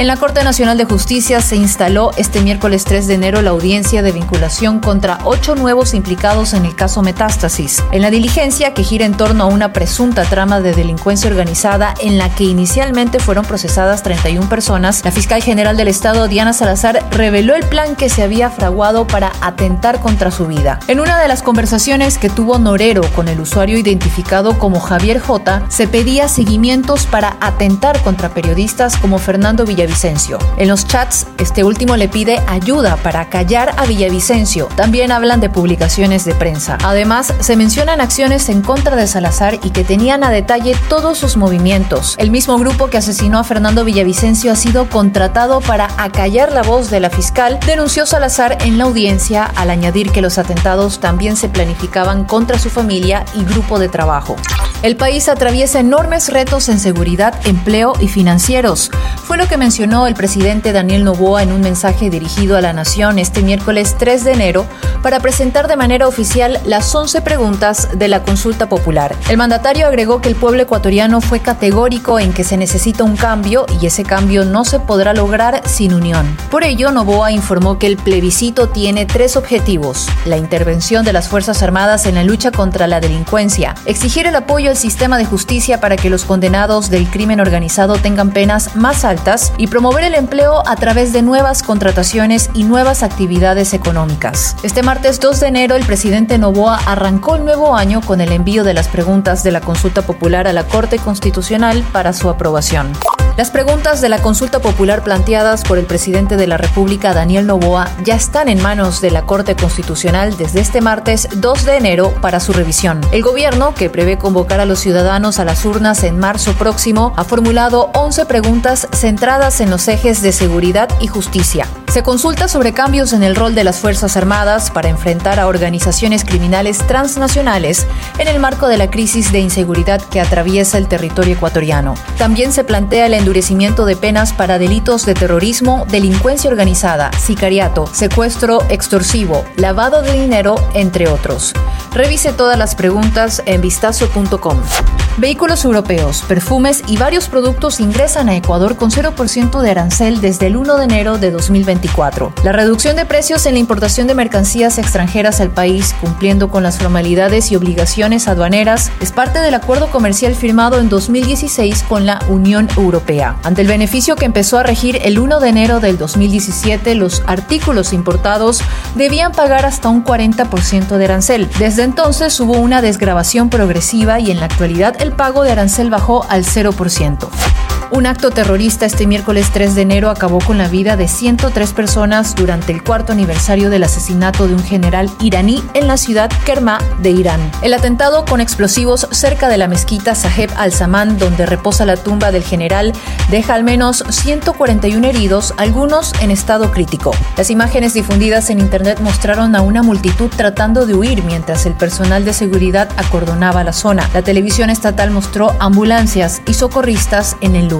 En la Corte Nacional de Justicia se instaló este miércoles 3 de enero la audiencia de vinculación contra ocho nuevos implicados en el caso Metástasis. En la diligencia, que gira en torno a una presunta trama de delincuencia organizada en la que inicialmente fueron procesadas 31 personas, la fiscal general del Estado, Diana Salazar, reveló el plan que se había fraguado para atentar contra su vida. En una de las conversaciones que tuvo Norero con el usuario identificado como Javier J, se pedía seguimientos para atentar contra periodistas como Fernando Villavicencio En los chats, este último le pide ayuda para callar a Villavicencio. También hablan de publicaciones de prensa. Además, se mencionan acciones en contra de Salazar y que tenían a detalle todos sus movimientos. El mismo grupo que asesinó a Fernando Villavicencio ha sido contratado para acallar la voz de la fiscal, denunció Salazar en la audiencia al añadir que los atentados también se planificaban contra su familia y grupo de trabajo. El país atraviesa enormes retos en seguridad, empleo y financieros. Fue lo que mencionó el presidente Daniel Novoa en un mensaje dirigido a la nación este miércoles 3 de enero para presentar de manera oficial las 11 preguntas de la consulta popular. El mandatario agregó que el pueblo ecuatoriano fue categórico en que se necesita un cambio y ese cambio no se podrá lograr sin unión. Por ello, Novoa informó que el plebiscito tiene tres objetivos. La intervención de las Fuerzas Armadas en la lucha contra la delincuencia, exigir el apoyo el sistema de justicia para que los condenados del crimen organizado tengan penas más altas y promover el empleo a través de nuevas contrataciones y nuevas actividades económicas. Este martes 2 de enero, el presidente Novoa arrancó el nuevo año con el envío de las preguntas de la consulta popular a la Corte Constitucional para su aprobación. Las preguntas de la consulta popular planteadas por el presidente de la República, Daniel Novoa, ya están en manos de la Corte Constitucional desde este martes 2 de enero para su revisión. El gobierno, que prevé convocar a los ciudadanos a las urnas en marzo próximo, ha formulado 11 preguntas centradas en los ejes de seguridad y justicia. Se consulta sobre cambios en el rol de las Fuerzas Armadas para enfrentar a organizaciones criminales transnacionales en el marco de la crisis de inseguridad que atraviesa el territorio ecuatoriano. También se plantea el endurecimiento de penas para delitos de terrorismo, delincuencia organizada, sicariato, secuestro extorsivo, lavado de dinero, entre otros. Revise todas las preguntas en vistazo.com. Vehículos europeos, perfumes y varios productos ingresan a Ecuador con 0% de arancel desde el 1 de enero de 2024. La reducción de precios en la importación de mercancías extranjeras al país, cumpliendo con las formalidades y obligaciones aduaneras, es parte del acuerdo comercial firmado en 2016 con la Unión Europea. Ante el beneficio que empezó a regir el 1 de enero del 2017, los artículos importados debían pagar hasta un 40% de arancel. Desde entonces hubo una desgrabación progresiva y en la actualidad el pago de arancel bajó al 0%. Un acto terrorista este miércoles 3 de enero acabó con la vida de 103 personas durante el cuarto aniversario del asesinato de un general iraní en la ciudad Kerma de Irán. El atentado con explosivos cerca de la mezquita Saheb al-Saman, donde reposa la tumba del general, deja al menos 141 heridos, algunos en estado crítico. Las imágenes difundidas en internet mostraron a una multitud tratando de huir mientras el personal de seguridad acordonaba la zona. La televisión estatal mostró ambulancias y socorristas en el lugar.